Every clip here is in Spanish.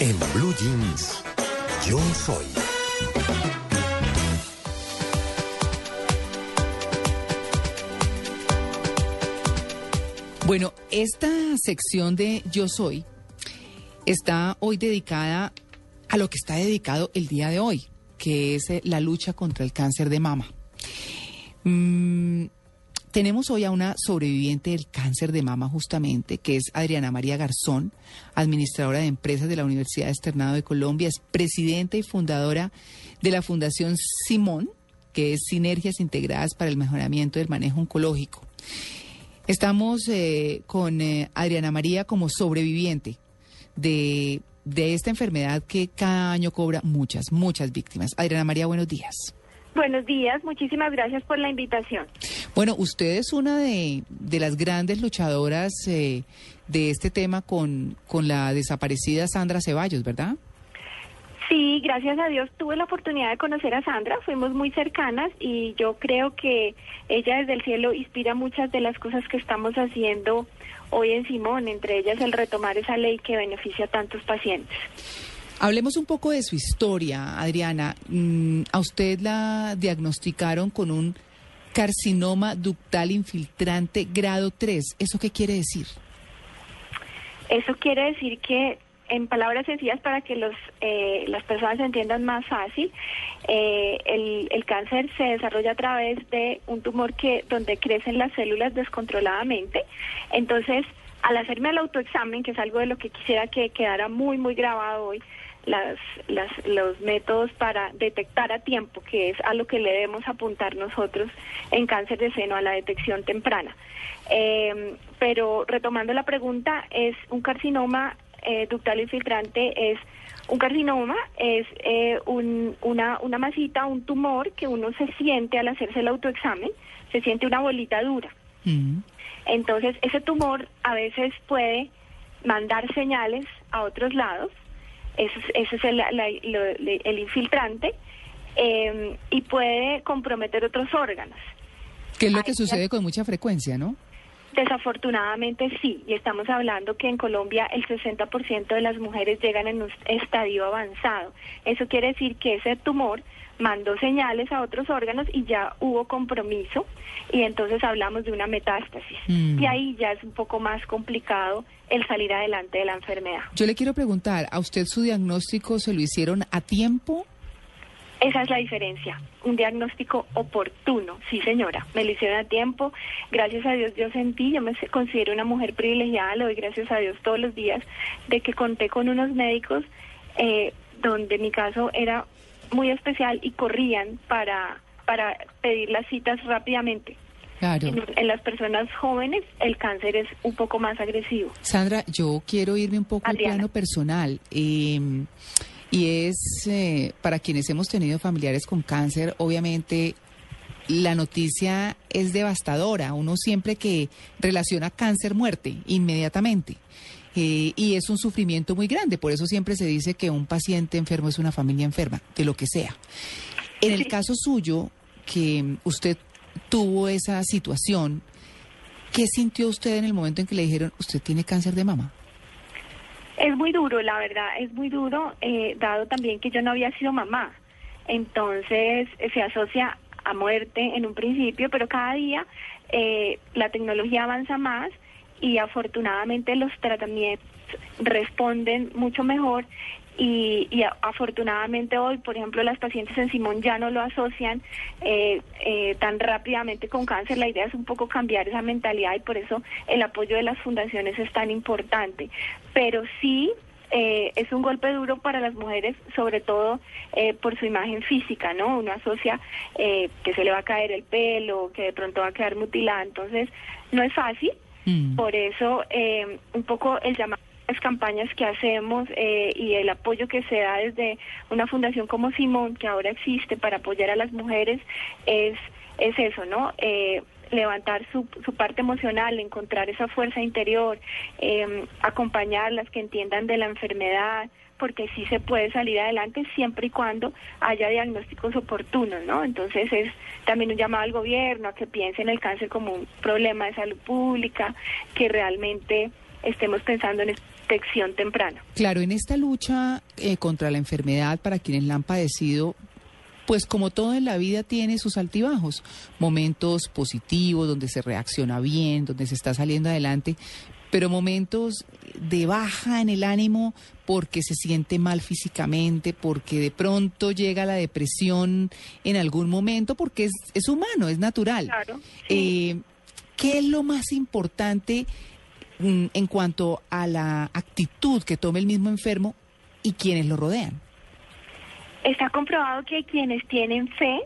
En Blue Jeans, yo soy. Bueno, esta sección de Yo Soy está hoy dedicada a lo que está dedicado el día de hoy, que es eh, la lucha contra el cáncer de mama. Mm, tenemos hoy a una sobreviviente del cáncer de mama justamente, que es Adriana María Garzón, administradora de empresas de la Universidad Externado de Colombia, es presidenta y fundadora de la Fundación Simón, que es Sinergias Integradas para el Mejoramiento del Manejo Oncológico. Estamos eh, con eh, Adriana María como sobreviviente de, de esta enfermedad que cada año cobra muchas, muchas víctimas. Adriana María, buenos días. Buenos días, muchísimas gracias por la invitación. Bueno, usted es una de, de las grandes luchadoras eh, de este tema con, con la desaparecida Sandra Ceballos, ¿verdad? Sí, gracias a Dios tuve la oportunidad de conocer a Sandra, fuimos muy cercanas y yo creo que ella desde el cielo inspira muchas de las cosas que estamos haciendo hoy en Simón, entre ellas el retomar esa ley que beneficia a tantos pacientes. Hablemos un poco de su historia, Adriana. Mm, a usted la diagnosticaron con un carcinoma ductal infiltrante grado 3. ¿Eso qué quiere decir? Eso quiere decir que en palabras sencillas para que los, eh, las personas entiendan más fácil, eh, el, el, cáncer se desarrolla a través de un tumor que donde crecen las células descontroladamente. Entonces, al hacerme el autoexamen, que es algo de lo que quisiera que quedara muy, muy grabado hoy, las, las, los métodos para detectar a tiempo, que es a lo que le debemos apuntar nosotros en cáncer de seno, a la detección temprana. Eh, pero retomando la pregunta, es un carcinoma eh, ductal infiltrante es un carcinoma, es eh, un, una, una masita, un tumor que uno se siente al hacerse el autoexamen, se siente una bolita dura. Mm. Entonces, ese tumor a veces puede mandar señales a otros lados, ese, es- ese es el, la- lo- el infiltrante, eh, y puede comprometer otros órganos. Que es lo que sucede con mucha frecuencia, ¿no? Desafortunadamente sí, y estamos hablando que en Colombia el 60% de las mujeres llegan en un estadio avanzado. Eso quiere decir que ese tumor mandó señales a otros órganos y ya hubo compromiso y entonces hablamos de una metástasis. Mm. Y ahí ya es un poco más complicado el salir adelante de la enfermedad. Yo le quiero preguntar, ¿a usted su diagnóstico se lo hicieron a tiempo? Esa es la diferencia, un diagnóstico oportuno, sí señora, me lo hicieron a tiempo, gracias a Dios yo sentí, yo me considero una mujer privilegiada, le doy gracias a Dios todos los días, de que conté con unos médicos eh, donde mi caso era muy especial y corrían para, para pedir las citas rápidamente. Claro. En, en las personas jóvenes el cáncer es un poco más agresivo. Sandra, yo quiero irme un poco al Adriana. plano personal. eh, y es, eh, para quienes hemos tenido familiares con cáncer, obviamente la noticia es devastadora. Uno siempre que relaciona cáncer-muerte, inmediatamente. Eh, y es un sufrimiento muy grande. Por eso siempre se dice que un paciente enfermo es una familia enferma, de lo que sea. En el caso suyo, que usted tuvo esa situación, ¿qué sintió usted en el momento en que le dijeron, usted tiene cáncer de mama? Es muy duro, la verdad, es muy duro, eh, dado también que yo no había sido mamá. Entonces eh, se asocia a muerte en un principio, pero cada día eh, la tecnología avanza más y afortunadamente los tratamientos responden mucho mejor y, afortunadamente hoy, por ejemplo, las pacientes en Simón ya no lo asocian eh, eh, tan rápidamente con cáncer. La idea es un poco cambiar esa mentalidad y por eso el apoyo de las fundaciones es tan importante. Pero sí eh, es un golpe duro para las mujeres, sobre todo eh, por su imagen física, ¿no? Uno asocia eh, que se le va a caer el pelo, que de pronto va a quedar mutilada, entonces no es fácil. Mm. Por eso, un poco el llamado las campañas que hacemos eh, y el apoyo que se da desde una fundación como Simón, que ahora existe para apoyar a las mujeres, es, es eso, ¿no? Eh, levantar su, su parte emocional, encontrar esa fuerza interior, eh, acompañarlas, que entiendan de la enfermedad, porque sí se puede salir adelante siempre y cuando haya diagnósticos oportunos, ¿no? Entonces es también un llamado al gobierno a que piense en el cáncer como un problema de salud pública, que realmente estemos pensando en detección temprana. Claro, en esta lucha eh, contra la enfermedad, para quienes la han padecido, pues como todo en la vida tiene sus altibajos, momentos positivos donde se reacciona bien, donde se está saliendo adelante, pero momentos de baja en el ánimo porque se siente mal físicamente, porque de pronto llega la depresión en algún momento, porque es, es humano, es natural. Claro, Eh, ¿Qué es lo más importante en cuanto a la actitud que tome el mismo enfermo y quienes lo rodean? Está comprobado que quienes tienen fe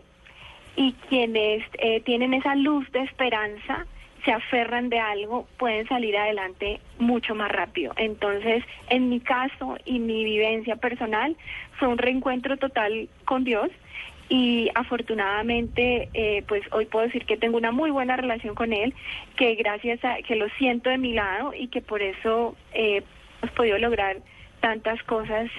y quienes eh, tienen esa luz de esperanza, se aferran de algo, pueden salir adelante mucho más rápido. Entonces, en mi caso y mi vivencia personal, fue un reencuentro total con Dios y afortunadamente, eh, pues hoy puedo decir que tengo una muy buena relación con Él, que gracias a que lo siento de mi lado y que por eso eh, hemos podido lograr tantas cosas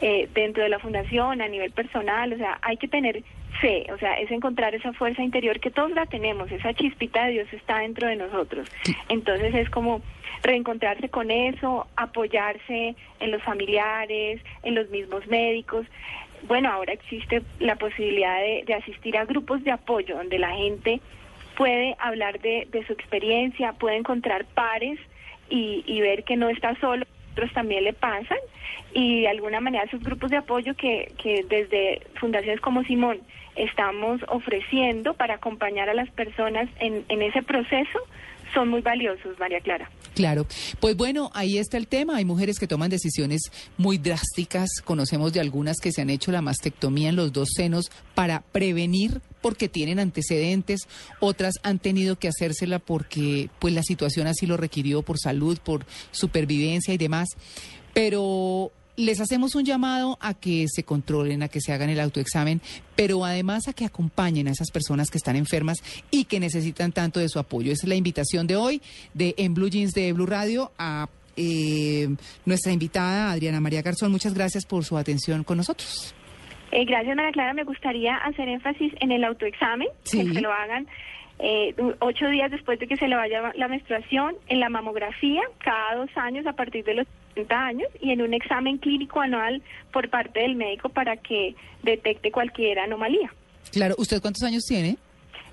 eh, dentro de la fundación, a nivel personal, o sea, hay que tener fe, o sea, es encontrar esa fuerza interior que todos la tenemos, esa chispita de Dios está dentro de nosotros. Entonces es como reencontrarse con eso, apoyarse en los familiares, en los mismos médicos. Bueno, ahora existe la posibilidad de, asistir a grupos de apoyo donde la gente puede hablar de, su experiencia, puede encontrar pares y, ver que no está solo, otros también le pasan y de alguna manera esos grupos de apoyo que, que desde fundaciones como Simón estamos ofreciendo para acompañar a las personas en, en ese proceso son muy valiosos, María Clara. Claro, pues bueno, ahí está el tema. Hay mujeres que toman decisiones muy drásticas. Conocemos de algunas que se han hecho la mastectomía en los dos senos para prevenir porque tienen antecedentes. Otras han tenido que hacérsela porque pues la situación así lo requirió por salud, por supervivencia y demás. Pero les hacemos un llamado a que se controlen, a que se hagan el autoexamen, pero además a que acompañen a esas personas que están enfermas y que necesitan tanto de su apoyo. Esa es la invitación de hoy de En Blue Jeans de Blue Radio a eh, nuestra invitada Adriana María Garzón. Muchas gracias por su atención con nosotros. Eh, gracias, María Clara. Me gustaría hacer énfasis en el autoexamen, Sí. que se lo hagan eh, ocho días después de que se le vaya la menstruación, en la mamografía cada dos años a partir de los 30 años y en un examen clínico anual por parte del médico para que detecte cualquier anomalía. Claro, ¿usted cuántos años tiene?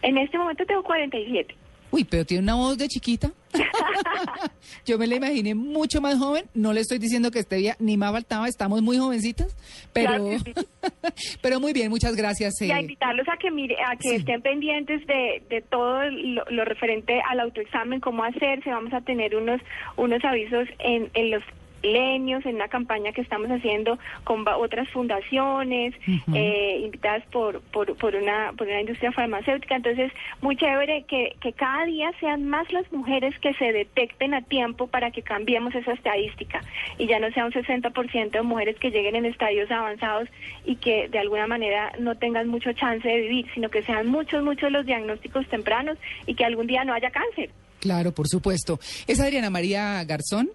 En este momento tengo 47. Uy, pero tiene una voz de chiquita. Yo me la imaginé mucho más joven. No le estoy diciendo que esté bien, ni más faltaba, estamos muy jovencitas. Pero, Claro que sí. pero muy bien, muchas gracias. Y a eh, invitarlos a que mire, a que Sí. estén pendientes de, de todo lo, lo referente al autoexamen, cómo hacerse. Vamos a tener unos unos avisos en, en los milenios, en una campaña que estamos haciendo con otras fundaciones, eh, invitadas por, por, por, una, por una industria farmacéutica. Entonces, muy chévere que, que cada día sean más las mujeres que se detecten a tiempo para que cambiemos esa estadística y ya no sea un 60% de mujeres que lleguen en estadios avanzados y que de alguna manera no tengan mucho chance de vivir, sino que sean muchos, muchos los diagnósticos tempranos y que algún día no haya cáncer. Claro, por supuesto. Es Adriana María Garzón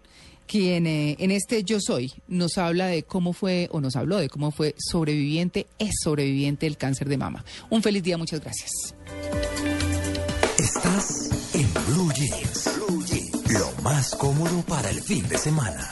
quien eh, en este Yo Soy nos habla de cómo fue, o nos habló de cómo fue sobreviviente, es sobreviviente del cáncer de mama. Un feliz día, muchas gracias. Estás en Blue Jeans. Lo más cómodo para el fin de semana.